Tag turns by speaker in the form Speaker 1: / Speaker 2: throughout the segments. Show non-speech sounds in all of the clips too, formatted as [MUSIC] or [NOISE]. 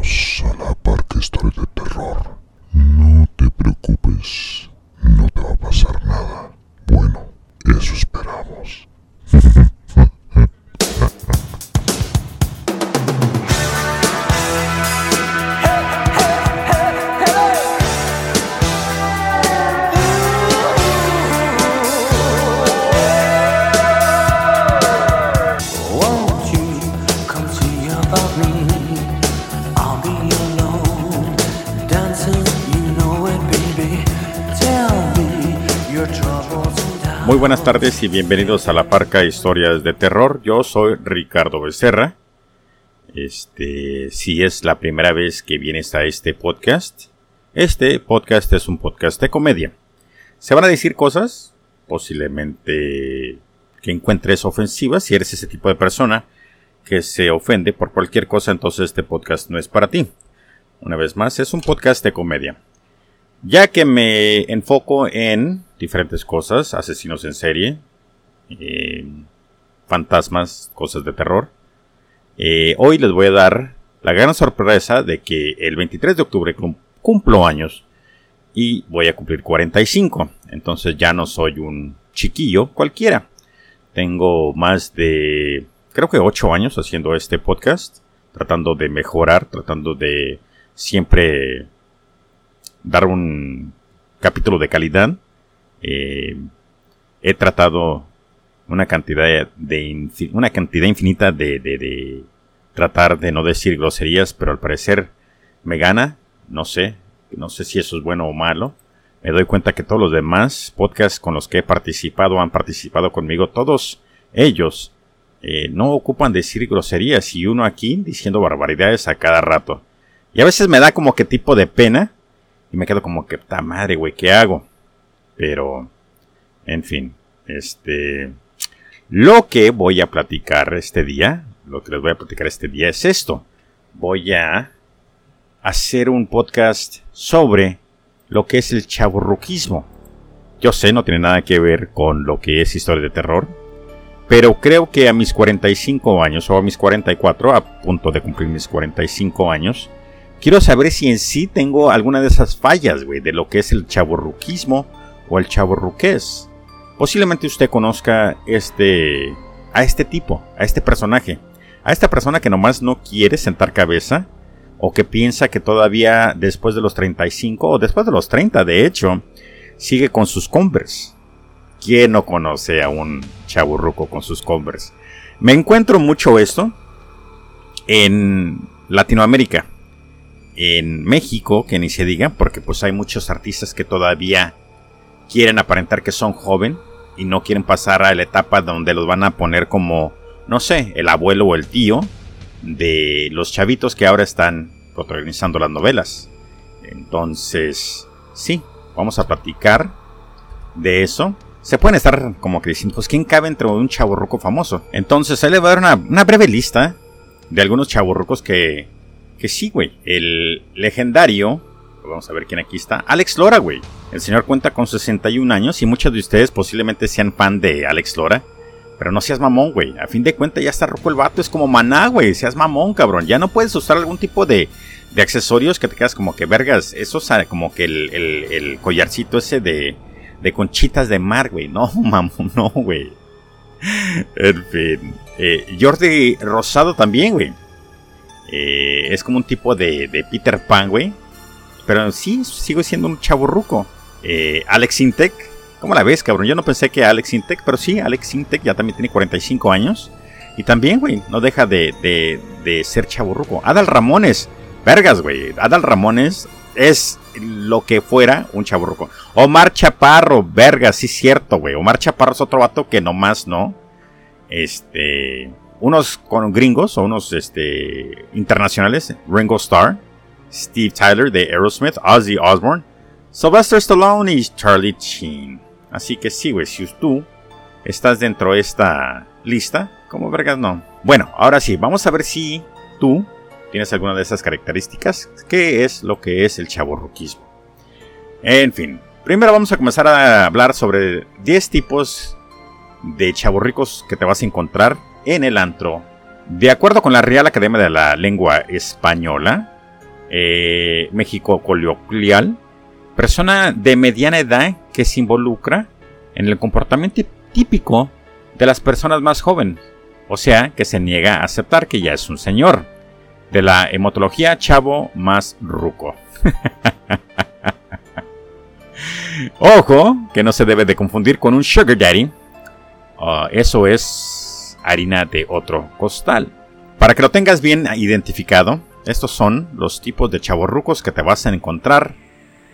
Speaker 1: Bienvenidos a la Parque Historia
Speaker 2: tardes y bienvenidos a la Parca Historias de Terror. Yo soy Ricardo Becerra. Este, si es la primera vez que vienes a este podcast, este podcast es un podcast de comedia. Se van a decir cosas, posiblemente que encuentres ofensivas. Si eres ese tipo de persona que se ofende por cualquier cosa, entonces este podcast no es para ti. Una vez más, es un podcast de comedia. Ya que me enfoco en diferentes cosas, asesinos en serie, eh, fantasmas, cosas de terror, eh, hoy les voy a dar la gran sorpresa de que el 23 de octubre cum- cumplo años y voy a cumplir 45. Entonces ya no soy un chiquillo cualquiera. Tengo más de, creo que 8 años haciendo este podcast, tratando de mejorar, tratando de siempre dar un capítulo de calidad. Eh, he tratado una cantidad de una cantidad infinita de, de- de tratar de no decir groserías, pero al parecer me gana. No sé, no sé si eso es bueno o malo. Me doy cuenta que todos los demás podcasts con los que he participado han participado conmigo, todos ellos eh, no ocupan decir groserías y uno aquí diciendo barbaridades a cada rato. Y a veces me da como que tipo de pena y me quedo como que, ta madre, güey, ¿qué hago? Pero, en fin, este... Lo que voy a platicar este día, lo que les voy a platicar este día es esto. Voy a hacer un podcast sobre lo que es el chaburruquismo. Yo sé, no tiene nada que ver con lo que es historia de terror, pero creo que a mis 45 años o a mis 44, a punto de cumplir mis 45 años, quiero saber si en sí tengo alguna de esas fallas, güey, de lo que es el chaburruquismo o el chaburruqués. Posiblemente usted conozca este a este tipo, a este personaje, a esta persona que nomás no quiere sentar cabeza o que piensa que todavía después de los 35 o después de los 30 de hecho sigue con sus Converse. ¿Quién no conoce a un chaburruco con sus Converse? Me encuentro mucho esto en Latinoamérica, en México, que ni se diga, porque pues hay muchos artistas que todavía quieren aparentar que son joven y no quieren pasar a la etapa donde los van a poner como, no sé, el abuelo o el tío de los chavitos que ahora están protagonizando las novelas. Entonces, sí, vamos a platicar de eso. Se pueden estar como que diciendo, pues ¿quién cabe entre un chaburruco famoso? Entonces, ahí le voy a dar una, breve lista de algunos chaburrucos que, que sí, güey. El legendario, vamos a ver quién aquí está, Alex Lora, güey. El señor cuenta con 61 años y muchos de ustedes posiblemente sean fan de Alex Lora. Pero no seas mamón, güey. A fin de cuentas ya está rojo el vato. Es como maná, güey. Seas mamón, cabrón. Ya no puedes usar algún tipo de, de accesorios que te quedas como que vergas. Eso es ah, como que el, el- el collarcito ese de, de conchitas de mar, güey. No, [LAUGHS] mamón, no, güey. En fin. Eh, Jordi Rosado también, güey. Eh, es como un tipo de, de Peter Pan, güey. Pero sí, sigo siendo un chaburruco. Eh, Alex Intec. ¿Cómo la ves, cabrón? Yo no pensé que Alex Intec, pero sí, Alex Intec ya también tiene 45 años. Y también, güey, no deja de, de, ser chaburruco. Adal Ramones. Vergas, güey. Adal Ramones es lo que fuera un chaburruco. Omar Chaparro, vergas, sí cierto, güey. Omar Chaparro es otro vato que nomás no. Este. Unos con gringos o unos este, internacionales. Ringo Starr. Steve Tyler de Aerosmith. Ozzy Osbourne. Sylvester Stallone y Charlie Sheen. Así que sí, güey, si tú estás dentro de esta lista, como vergas no. Bueno, ahora sí, vamos a ver si tú tienes alguna de esas características. ¿Qué es lo que es el chaborruquismo? En fin, primero vamos a comenzar a hablar sobre 10 tipos de chaborricos que te vas a encontrar en el antro. De acuerdo con la Real Academia de la Lengua Española, eh, México coloquial, persona de mediana edad que se involucra en el comportamiento típico de las personas más jóvenes, o sea, que se niega a aceptar que ya es un señor, de la hematología chavo más ruco. [LAUGHS] Ojo, que no se debe de confundir con un sugar daddy. Ah, eso es harina de otro costal. Para que lo tengas bien identificado, estos son los tipos de chavorrucos que te vas a encontrar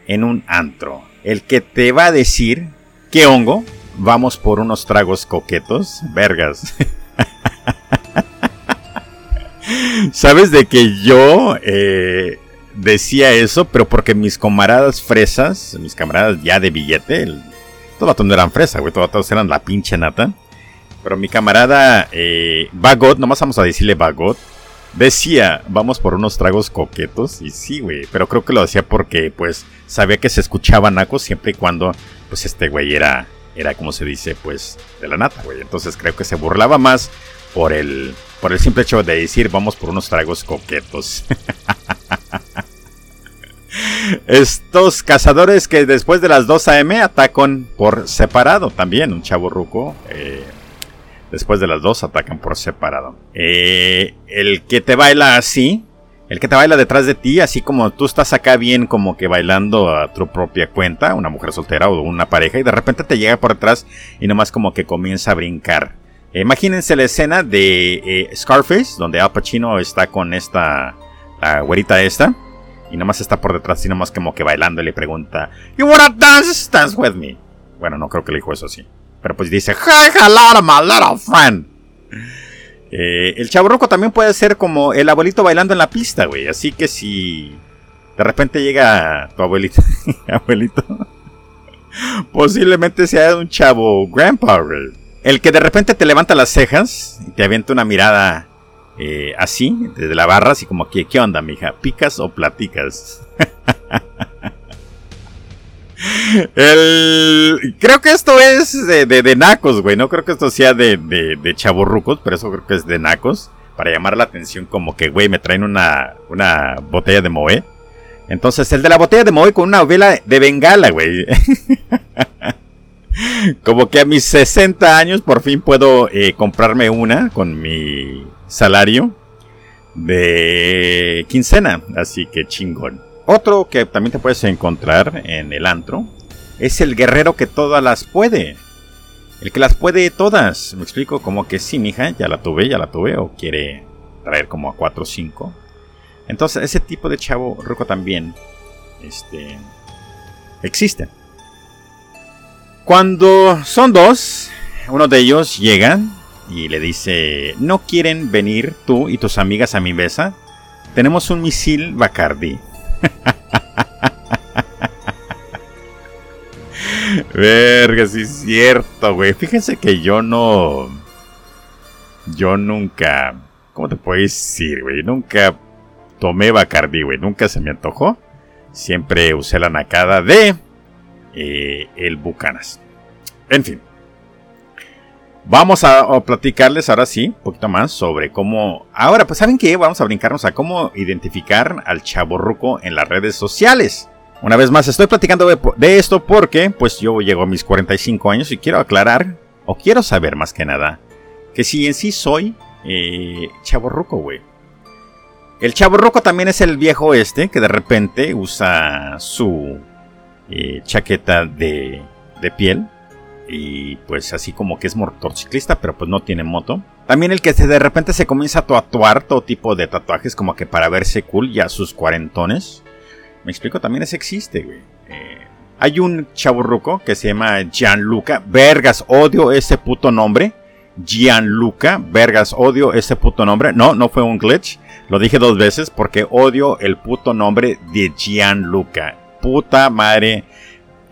Speaker 2: en un antro. El que te va a decir, ¿qué hongo? Vamos por unos tragos coquetos. Vergas. [LAUGHS] Sabes de que yo eh, decía eso, pero porque mis camaradas fresas, mis camaradas ya de billete, el, todos eran fresa, güey, todos eran la pinche nata. Pero mi camarada eh, Bagot, nomás vamos a decirle Bagot, decía, vamos por unos tragos coquetos. Y sí, güey, pero creo que lo decía porque, pues, sabía que se escuchaba naco siempre y cuando, pues, este güey era, era como se dice, pues, de la nata, güey. Entonces creo que se burlaba más por el, por el simple hecho de decir, vamos por unos tragos coquetos. [LAUGHS] Estos cazadores que después de las 2 am atacan por separado también. Un chavo ruco. Eh, después de las 2 atacan por separado. Eh, el que te baila así. El que te baila detrás de ti, así como tú estás acá bien como que bailando a tu propia cuenta, una mujer soltera o una pareja, y de repente te llega por detrás y nomás como que comienza a brincar. imagínense la escena de eh, Scarface, donde Al Pacino está con esta, la güerita esta, y nomás está por detrás y nomás como que bailando y le pregunta, You wanna dance? Dance with me. Bueno, no creo que le dijo eso así. Pero pues dice, Hi, hello, my little friend. Eh, el chaburroco también puede ser como el abuelito bailando en la pista, güey. Así que si de repente llega tu abuelito, [LAUGHS] abuelito, posiblemente sea un chavo grandpa, güey. El que de repente te levanta las cejas y te avienta una mirada eh, así, desde la barra, así como que, ¿qué onda, mija? ¿Picas o platicas? [LAUGHS] Creo que esto es de, de, nacos, güey. No creo que esto sea de, de, de chavorrucos, pero eso creo que es de nacos. Para llamar la atención, como que, güey, me traen una, una botella de Moe. Entonces, el de la botella de Moe con una vela de bengala, güey. [LAUGHS] como que a mis 60 años por fin puedo eh, comprarme una con mi salario de quincena. Así que chingón. Otro que también te puedes encontrar en el antro es el guerrero que todas las puede. El que las puede todas. Me explico como que sí, mija, ya la tuve, ya la tuve, o quiere traer como a 4 o 5. Entonces, ese tipo de chavo rico también este, existe. Cuando son dos, uno de ellos llega y le dice, ¿no quieren venir tú y tus amigas a mi mesa? Tenemos un misil Bacardi. [LAUGHS] Verga, sí es cierto, güey. Fíjense que yo no... Yo nunca... ¿Cómo te puedo decir, güey? Nunca tomé Bacardi, güey. Nunca se me antojó. Siempre usé la nacada de... Eh, el Bucanas. En fin. Vamos a, platicarles ahora sí, un poquito más sobre cómo... Ahora, pues ¿saben qué? Vamos a brincarnos a cómo identificar al chaborruco en las redes sociales. Una vez más, estoy platicando de, esto porque, pues yo llego a mis 45 años y quiero aclarar, o quiero saber más que nada, que si en sí soy eh, chaborruco, güey. El chaborruco también es el viejo este que de repente usa su eh, chaqueta de, de piel y pues así como que es motociclista, pero pues no tiene moto. También el que de repente se comienza a tatuar todo tipo de tatuajes como que para verse cool ya sus cuarentones. Me explico, también ese existe, güey. Eh, hay un chaburruco que se llama Gianluca. Vergas, odio ese puto nombre. Gianluca. Vergas, odio ese puto nombre. No, no fue un glitch. Lo dije dos veces porque odio el puto nombre de Gianluca. Puta madre.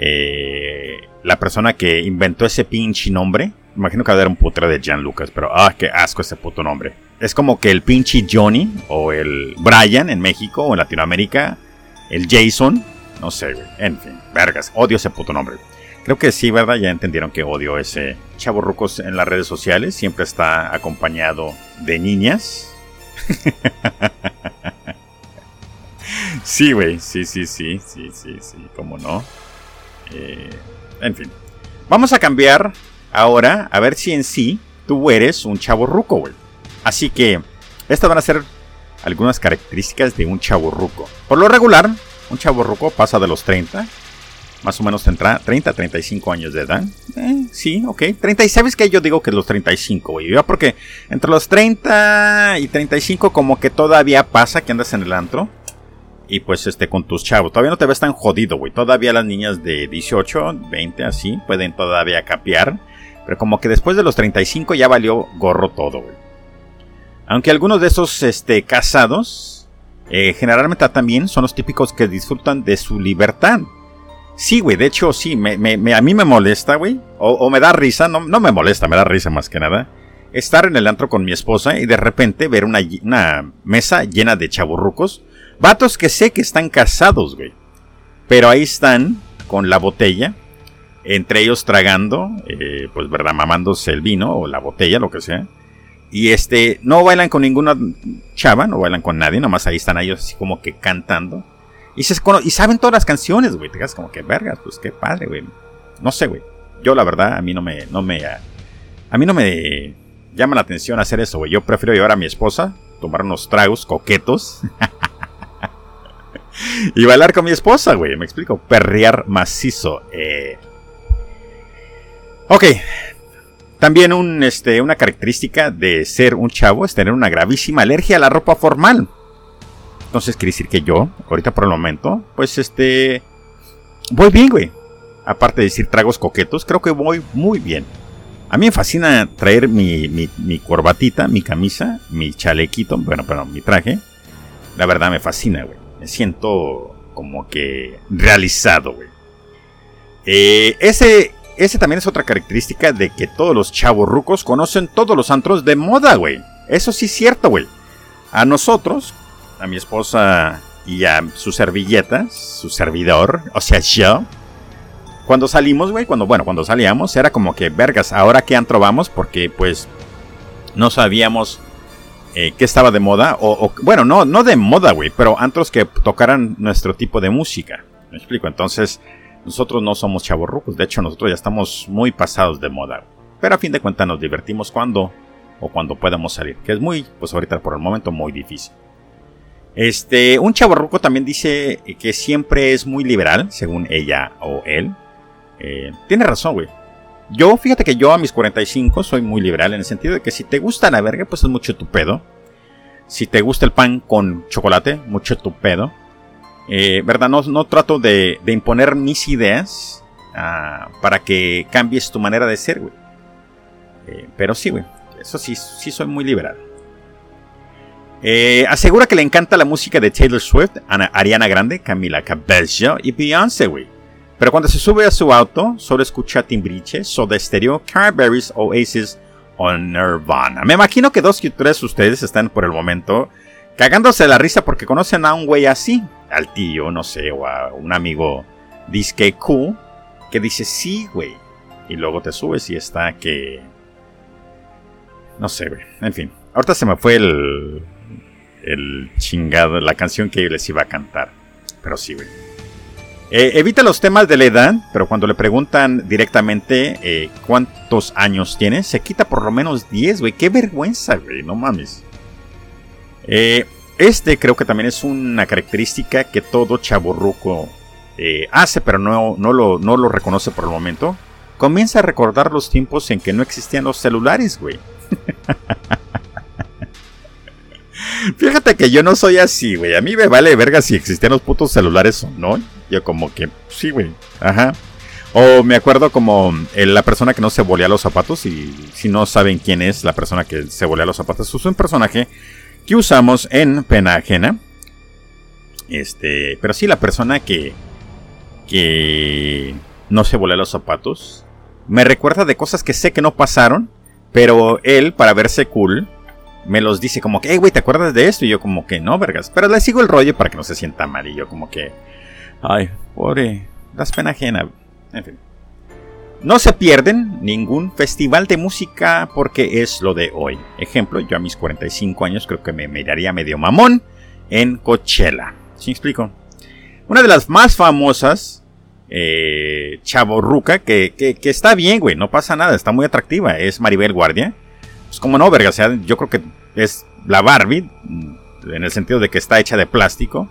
Speaker 2: Eh, la persona que inventó ese pinche nombre, imagino que va a haber un putero de Jan Lucas, pero ah, qué asco ese puto nombre. Es como que el pinche Johnny o el Brian en México o en Latinoamérica, el Jason, no sé, En fin, vergas, odio ese puto nombre. Creo que sí, ¿verdad? Ya entendieron que odio ese chavo rucos en las redes sociales. Siempre está acompañado de niñas. [LAUGHS] Sí, güey, sí, sí, sí, sí, sí, sí, cómo no. Eh, en fin. Vamos a cambiar ahora a ver si en sí tú eres un chavo ruco, güey. Así que estas van a ser algunas características de un chavo ruco. Por lo regular, un chavo ruco pasa de los 30, más o menos tendrá 30 35 años de edad. Eh, sí, ok. 30, y sabes que yo digo que los 35, güey. Porque entre los 30 y 35 como que todavía pasa que andas en el antro. Y pues este con tus chavos. Todavía no te ves tan jodido, güey. Todavía las niñas de 18, 20 así pueden todavía capear. Pero como que después de los 35 ya valió gorro todo, güey. Aunque algunos de esos este, casados eh, generalmente también son los típicos que disfrutan de su libertad. Sí, güey, de hecho sí, me, a mí me molesta, güey. O, me da risa, no, no me molesta, me da risa más que nada. Estar en el antro con mi esposa y de repente ver una, una mesa llena de chaburrucos Vatos que sé que están casados, güey. Pero ahí están con la botella. Entre ellos tragando, eh, pues verdad, mamándose el vino o la botella, lo que sea. Y este, no bailan con ninguna chava, no bailan con nadie, nomás ahí están ellos así como que cantando. Y, se, y saben todas las canciones, güey. Te quedas como que vergas, pues qué padre, güey. No sé, güey. Yo la verdad, a mí no me, no me, a mí no me llama la atención hacer eso, güey. Yo prefiero llevar a mi esposa, tomar unos tragos coquetos. [LAUGHS] y bailar con mi esposa, güey. Me explico. Perrear macizo. Eh. Ok. También este, una característica de ser un chavo es tener una gravísima alergia a la ropa formal. Entonces quiere decir que yo, ahorita por el momento, pues este... Voy bien, güey. Aparte de decir tragos coquetos, creo que voy muy bien. A mí me fascina traer mi, mi, mi corbatita, mi camisa, mi chalequito, bueno, pero mi traje. La verdad me fascina, güey me siento como que realizado, güey. Eh, ese, ese también es otra característica de que todos los chavos rucos conocen todos los antros de moda, güey. Eso sí es cierto, güey. A nosotros, a mi esposa y a su servilleta, su servidor, o sea, yo. Cuando salimos, güey, cuando, bueno, cuando salíamos, era como que, vergas, ahora qué antro vamos, porque pues no sabíamos eh, que estaba de moda, o, bueno, no, no de moda, güey, pero antros que tocaran nuestro tipo de música. Me explico, entonces nosotros no somos chavorrucos, de hecho nosotros ya estamos muy pasados de moda. Pero a fin de cuentas nos divertimos cuando o cuando podamos salir, que es muy, pues ahorita por el momento muy difícil. Este, un chavorruco también dice que siempre es muy liberal, según ella o él. Eh, tiene razón, güey. Yo, fíjate que yo a mis 45 soy muy liberal en el sentido de que si te gusta la verga, pues es mucho tu pedo. Si te gusta el pan con chocolate, mucho tu pedo. Eh, ¿Verdad? No, no trato de, imponer mis ideas ah, para que cambies tu manera de ser, güey. Eh, pero sí, güey. Eso sí, sí soy muy liberal. Eh, asegura que le encanta la música de Taylor Swift, Ariana Grande, Camila Cabello y Beyoncé, güey. Pero cuando se sube a su auto, solo escucha Timbriche, Soda Stereo, Carberries, Oasis o Nirvana. Me imagino que dos y tres de ustedes están por el momento cagándose la risa porque conocen a un güey así, al tío, no sé, o a un amigo disque cool, que dice sí, güey. Y luego te subes y está que... No sé, güey. En fin. Ahorita se me fue el... El chingado, la canción que les iba a cantar. Pero sí, güey. Eh, evita los temas de la edad, pero cuando le preguntan directamente eh, cuántos años tiene, se quita por lo menos 10, güey. Qué vergüenza, güey, no mames. Eh, este creo que también es una característica que todo chaborruco hace, pero no, no, lo, no lo reconoce por el momento. Comienza a recordar los tiempos en que no existían los celulares, güey. [LAUGHS] Fíjate que yo no soy así, güey. A mí me vale verga si existían los putos celulares o no. Yo como que, sí, güey. Ajá. O me acuerdo como eh, la persona que no se volea los zapatos. Y si no saben quién es la persona que se volea los zapatos, es un personaje que usamos en pena ajena. Este, pero sí, la persona que, que no se volea los zapatos. Me recuerda de cosas que sé que no pasaron. Pero él, para verse cool, me los dice como que, hey, güey, ¿te acuerdas de esto? Y yo como que, no, vergas. Pero le sigo el rollo para que no se sienta mal. Y yo como que, ay, pobre, das pena ajena. En fin. No se pierden ningún festival de música porque es lo de hoy. Ejemplo, yo a mis 45 años creo que me miraría medio mamón en Coachella. ¿Sí explico? Una de las más famosas, eh, Chaborruca, que, está bien, güey, no pasa nada, está muy atractiva, es Maribel Guardia. Pues como no, verga, o sea, yo creo que es la Barbie, en el sentido de que está hecha de plástico.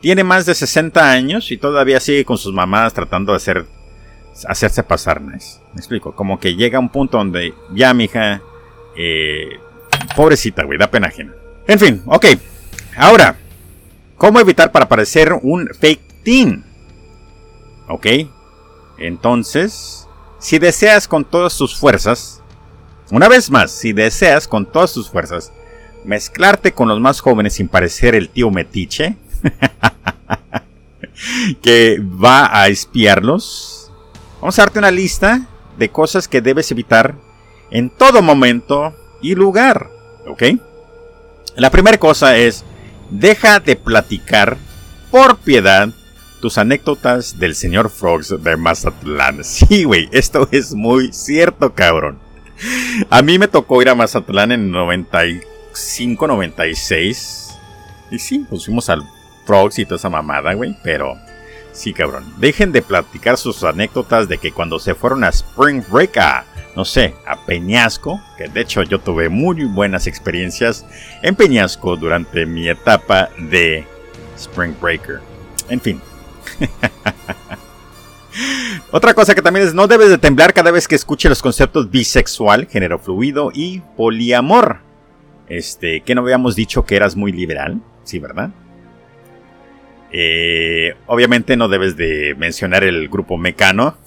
Speaker 2: Tiene más de 60 años y todavía sigue con sus mamás tratando de hacer, hacerse pasar nice. Me explico, como que llega a un punto donde ya, mija, eh, pobrecita, güey, da pena ajena. En fin, ok. Ahora, ¿cómo evitar para parecer un fake teen? Ok. Entonces, si deseas con todas tus fuerzas, una vez más, si deseas con todas tus fuerzas mezclarte con los más jóvenes sin parecer el tío metiche, [LAUGHS] que va a espiarlos, vamos a darte una lista de cosas que debes evitar en todo momento y lugar. ¿Ok? La primera cosa es, deja de platicar por piedad tus anécdotas del señor Frogs de Mazatlán. [LAUGHS] Sí, güey, esto es muy cierto, cabrón. A mí me tocó ir a Mazatlán en 95, 96. Y sí, fuimos al Frogs y toda esa mamada, güey. Pero sí, cabrón. Dejen de platicar sus anécdotas de que cuando se fueron a Spring Break no sé, a Peñasco. Que de hecho yo tuve muy buenas experiencias en Peñasco durante mi etapa de Spring Breaker. En fin. [LAUGHS] Otra cosa que también es, no debes de temblar cada vez que escuche los conceptos bisexual, género fluido y poliamor. Este, que no habíamos dicho que eras muy liberal, sí, ¿verdad? Eh, obviamente no debes de mencionar el grupo Mecano.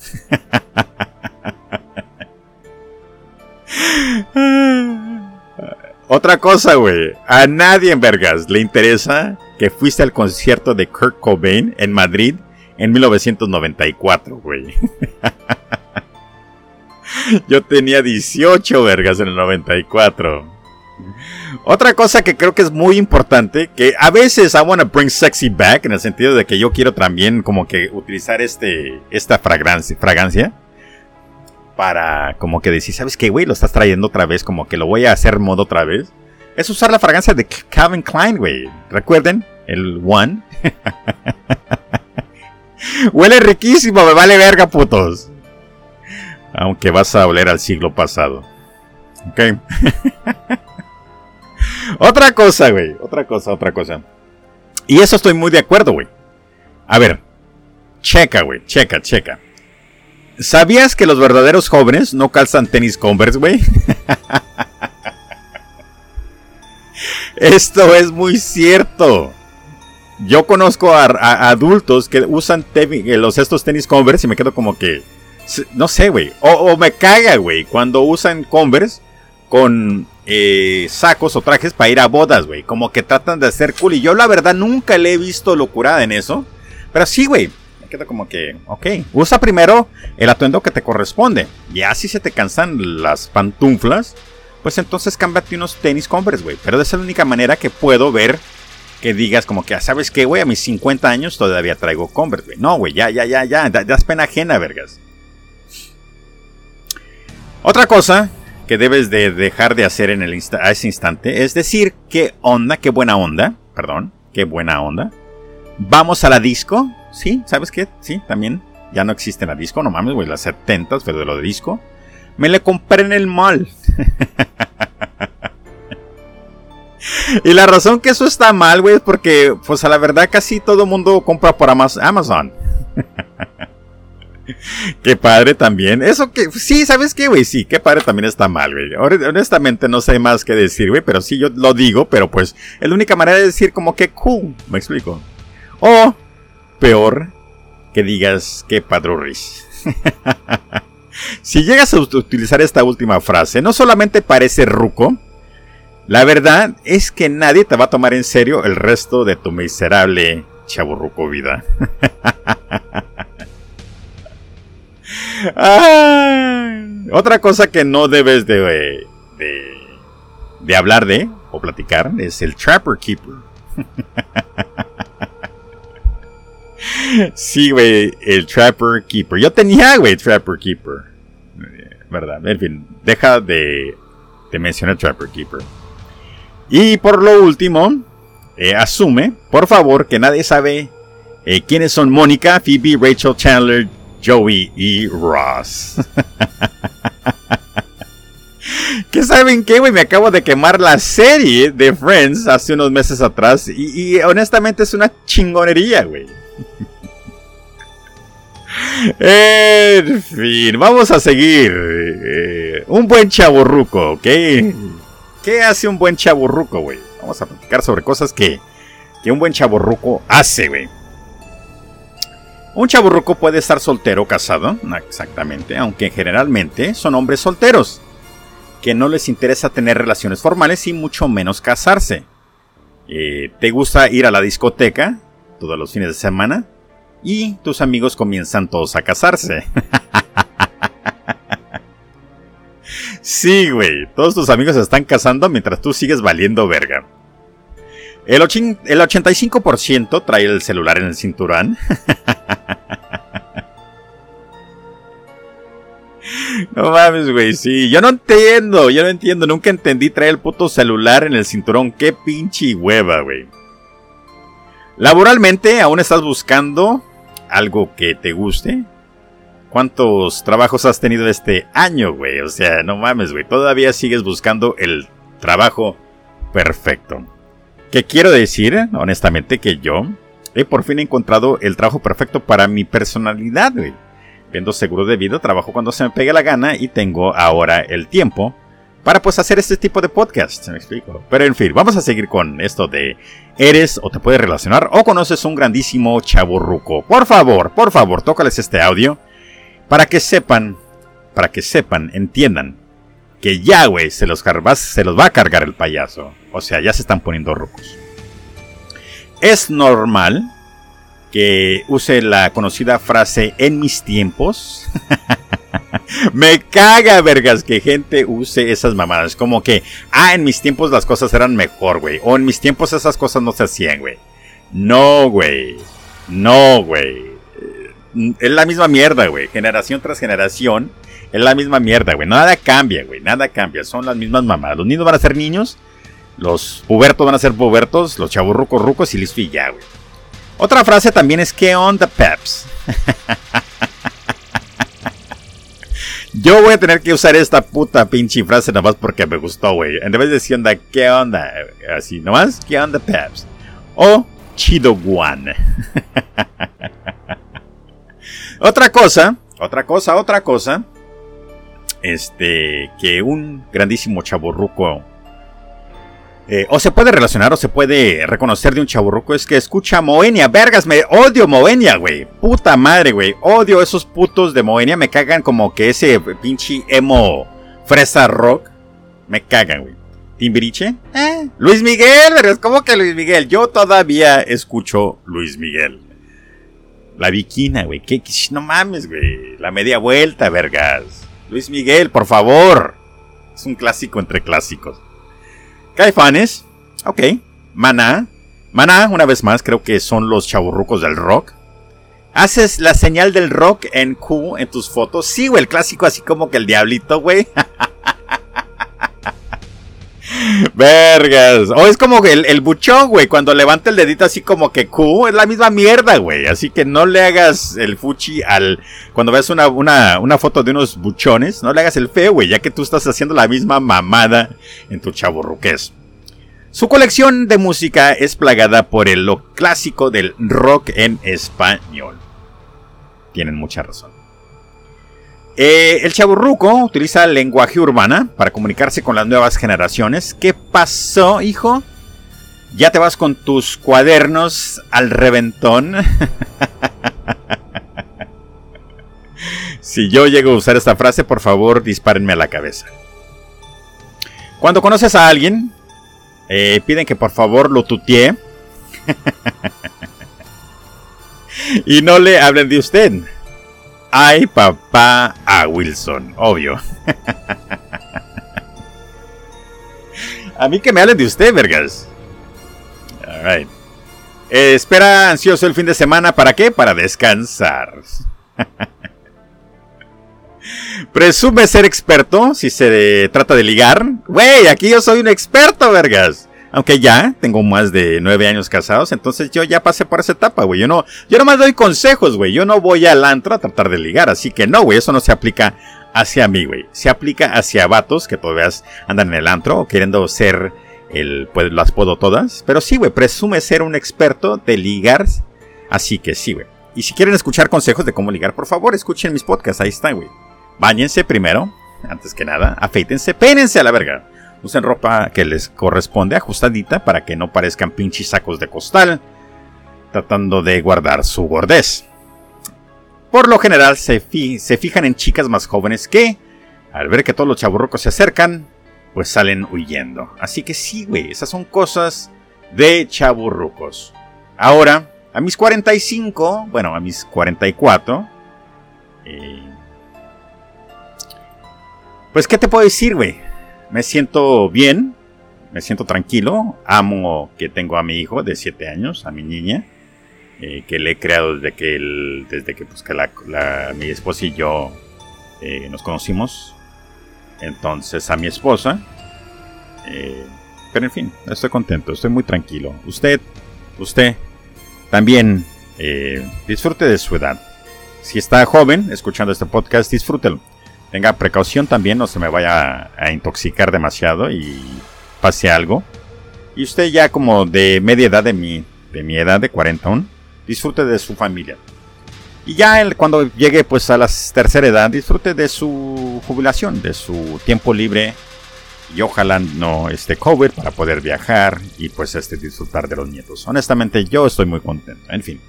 Speaker 2: [LAUGHS] Otra cosa, güey. A nadie en Vergas le interesa que fuiste al concierto de Kurt Cobain en Madrid en 1994, güey. [LAUGHS] Yo tenía 18 vergas en el 94. Otra cosa que creo que es muy importante, que a veces I wanna bring sexy back, en el sentido de que yo quiero también como que utilizar este, esta fragancia, fragancia para como que decir, ¿sabes qué, güey? Lo estás trayendo otra vez, como que lo voy a hacer modo otra vez. Es usar la fragancia de Calvin Klein, güey. Recuerden, el One. [LAUGHS] Huele riquísimo, me vale verga, putos. Aunque vas a oler al siglo pasado. Ok. [LAUGHS] otra cosa, güey. Otra cosa, otra cosa. Y eso estoy muy de acuerdo, güey. A ver. Checa, güey. Checa, checa. ¿Sabías que los verdaderos jóvenes no calzan tenis Converse, güey? [LAUGHS] Esto es muy cierto. Yo conozco a, adultos que usan los, estos tenis Converse y me quedo como que. No sé, güey. O, me caga, güey, cuando usan Converse con eh, sacos o trajes para ir a bodas, güey. Como que tratan de hacer cool. Y yo, la verdad, nunca le he visto locura en eso. Pero sí, güey. Me quedo como que, ok. Usa primero el atuendo que te corresponde. Ya si se te cansan las pantuflas, pues entonces cámbiate unos tenis Converse, güey. Pero esa es la única manera que puedo ver que digas como que, ah, ¿sabes qué, güey? A mis 50 años todavía traigo Converse, güey. No, güey, ya, ya, ya, ya. Das pena ajena, vergas. Otra cosa que debes de dejar de hacer en el a ese instante es decir, qué onda, qué buena onda, perdón, qué buena onda. Vamos a la disco, sí, ¿sabes qué? Sí, también ya no existe la disco, no mames, güey, las 70 pero de lo de disco. Me le compré en el mall. [LAUGHS] y la razón que eso está mal, güey, es porque, pues a la verdad, casi todo mundo compra por Amazon. [LAUGHS] [LAUGHS] qué padre también. Eso que, sí, ¿sabes qué, güey? Sí, qué padre también está mal, güey. Honestamente no sé más que decir, güey, pero sí yo lo digo, pero pues es la única manera de decir como que cool, me explico. O, peor, que digas que padrurris. [LAUGHS] si llegas a utilizar esta última frase, no solamente parece ruco, la verdad es que nadie te va a tomar en serio el resto de tu miserable chaburruco vida. [LAUGHS] otra cosa que no debes de, de, hablar de o platicar es el Trapper Keeper. [LAUGHS] sí, güey, el Trapper Keeper. Yo tenía, güey, Trapper Keeper. ¿Verdad? En fin, deja de, de mencionar Trapper Keeper. Y por lo último, eh, asume, por favor, que nadie sabe eh, quiénes son Mónica, Phoebe, Rachel, Chandler, Joey y Ross. [LAUGHS] ¿Qué saben qué, güey? Me acabo de quemar la serie de Friends hace unos meses atrás y, y honestamente es una chingonería, güey. [LAUGHS] En fin, vamos a seguir. Eh, un buen chaburruco, ¿ok? ¿Qué hace un buen chaburruco, güey? Vamos a platicar sobre cosas que, que un buen chaburruco hace, güey. Un chaburruco puede estar soltero o casado, exactamente, aunque generalmente son hombres solteros, que no les interesa tener relaciones formales y mucho menos casarse. Eh, ¿Te gusta ir a la discoteca todos los fines de semana? y tus amigos comienzan todos a casarse. [LAUGHS] sí, güey, todos tus amigos se están casando mientras tú sigues valiendo verga. El, el 85% trae el celular en el cinturón. [LAUGHS] No mames, güey, sí. Yo no entiendo, yo no entiendo. Nunca entendí traer el puto celular en el cinturón. Qué pinche hueva, güey. Laboralmente, aún estás buscando algo que te guste. ¿Cuántos trabajos has tenido este año, güey? O sea, no mames, güey. Todavía sigues buscando el trabajo perfecto. ¿Qué quiero decir? Honestamente, que yo he por fin encontrado el trabajo perfecto para mi personalidad, güey. Viendo seguro de vida, trabajo cuando se me pegue la gana y tengo ahora el tiempo para pues hacer este tipo de podcast, me explico. Pero en fin, vamos a seguir con esto de eres o te puedes relacionar o conoces un grandísimo chaburruco. Por favor, por favor, tócales este audio para que sepan, para que sepan, entiendan que ya, güey, se los, se los va a cargar el payaso. O sea, ya se están poniendo rucos. Es normal que use la conocida frase en mis tiempos. [LAUGHS] Me caga, vergas, que gente use esas mamadas. Como que, ah, en mis tiempos las cosas eran mejor, güey. O en mis tiempos esas cosas no se hacían, güey. No, güey. No, güey. Es la misma mierda, güey. Generación tras generación. Es la misma mierda, güey. Nada cambia, güey. Nada cambia. Son las mismas mamadas. Los niños van a ser niños. Los pubertos van a ser pubertos. Los chaburrucos rucos y listo y ya, güey. Otra frase también es ¿Qué onda, peps? [LAUGHS] Yo voy a tener que usar esta puta pinche frase nomás porque me gustó, güey. En vez de decir onda, ¿qué onda? Así, nomás, ¿qué onda, Peps? O Chido Guan. [LAUGHS] otra cosa, otra cosa, otra cosa. Este, que un grandísimo chaborruco eh, o se puede relacionar o se puede reconocer de un chaburruco es que escucha Moenia. Vergas, me odio Moenia, güey. Puta madre, güey. Odio esos putos de Moenia. Me cagan como que ese pinche emo fresa rock. Me cagan, güey. ¿Timbiriche? Eh. Luis Miguel, vergas. ¿Cómo que Luis Miguel? Yo todavía escucho Luis Miguel. La viquina, güey. ¿Qué? No mames, güey. La media vuelta, vergas. Luis Miguel, por favor. Es un clásico entre clásicos. Caifanes, ok. Maná. Maná, una vez más, creo que son los chaburrucos del rock. ¿Haces la señal del rock en Q en tus fotos? Sí, güey, el clásico así como que el diablito, güey. [LAUGHS] Vergas. O es como el, el buchón, güey. Cuando levanta el dedito así como que Q, es la misma mierda, güey. Así que no le hagas el fuchi al. Cuando ves una, una, una foto de unos buchones, no le hagas el feo, güey. Ya que tú estás haciendo la misma mamada en tu chaburruques. Su colección de música es plagada por el lo clásico del rock en español. Tienen mucha razón. Eh, el chaburruco utiliza lenguaje urbana para comunicarse con las nuevas generaciones. ¿Qué pasó, hijo? ¿Ya te vas con tus cuadernos al reventón? [LAUGHS] si yo llego a usar esta frase, por favor, dispárenme a la cabeza. Cuando conoces a alguien, eh, piden que por favor lo tutee. [LAUGHS] y no le hablen de usted. Ay, papá, a Wilson, obvio. [LAUGHS] a mí que me hablen de usted, vergas. Alright. Eh, espera ansioso el fin de semana, ¿para qué? Para descansar. [LAUGHS] Presume ser experto si se trata de ligar. Wey, aquí yo soy un experto, vergas. Aunque ya tengo más de nueve años casados, entonces yo ya pasé por esa etapa, güey. Yo no, yo nomás doy consejos, güey. Yo no voy al antro a tratar de ligar, así que no, güey, eso no se aplica hacia mí, güey. Se aplica hacia vatos que todavía andan en el antro o queriendo ser el, pues las puedo todas. Pero sí, güey, presume ser un experto de ligar, así que sí, güey. Y si quieren escuchar consejos de cómo ligar, por favor, escuchen mis podcasts, ahí están, güey. Báñense primero, antes que nada, afeítense, pénense a la verga. Usen ropa que les corresponde ajustadita para que no parezcan pinches sacos de costal, tratando de guardar su gordez. Por lo general se, se fijan en chicas más jóvenes que, al ver que todos los chaburrocos se acercan, pues salen huyendo. Así que sí, güey, esas son cosas de chaburrucos. Ahora, a mis 45, bueno, a mis 44, eh, pues, ¿qué te puedo decir, güey? Me siento bien, me siento tranquilo, amo que tengo a mi hijo de 7 años, a mi niña, eh, que le he creado desde que, el, desde que, pues, que la, mi esposa y yo eh, nos conocimos. Entonces, a mi esposa. Eh, pero en fin, estoy contento, estoy muy tranquilo. Usted, usted, también disfrute de su edad. Si está joven escuchando este podcast, disfrútelo tenga precaución también, no se me vaya a, intoxicar demasiado y pase algo. Y usted ya como de media edad de mi, de mi edad, de 41, disfrute de su familia. Y ya él, cuando llegue pues a la tercera edad, disfrute de su jubilación, de su tiempo libre. Y ojalá no esté COVID para poder viajar y pues este disfrutar de los nietos. Honestamente yo estoy muy contento. En fin.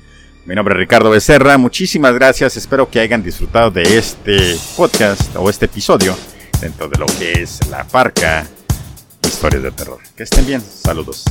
Speaker 2: Mi nombre es Ricardo Becerra, muchísimas gracias, espero que hayan disfrutado de este podcast o este episodio dentro de lo que es la parca Historias de Terror. Que estén bien, saludos.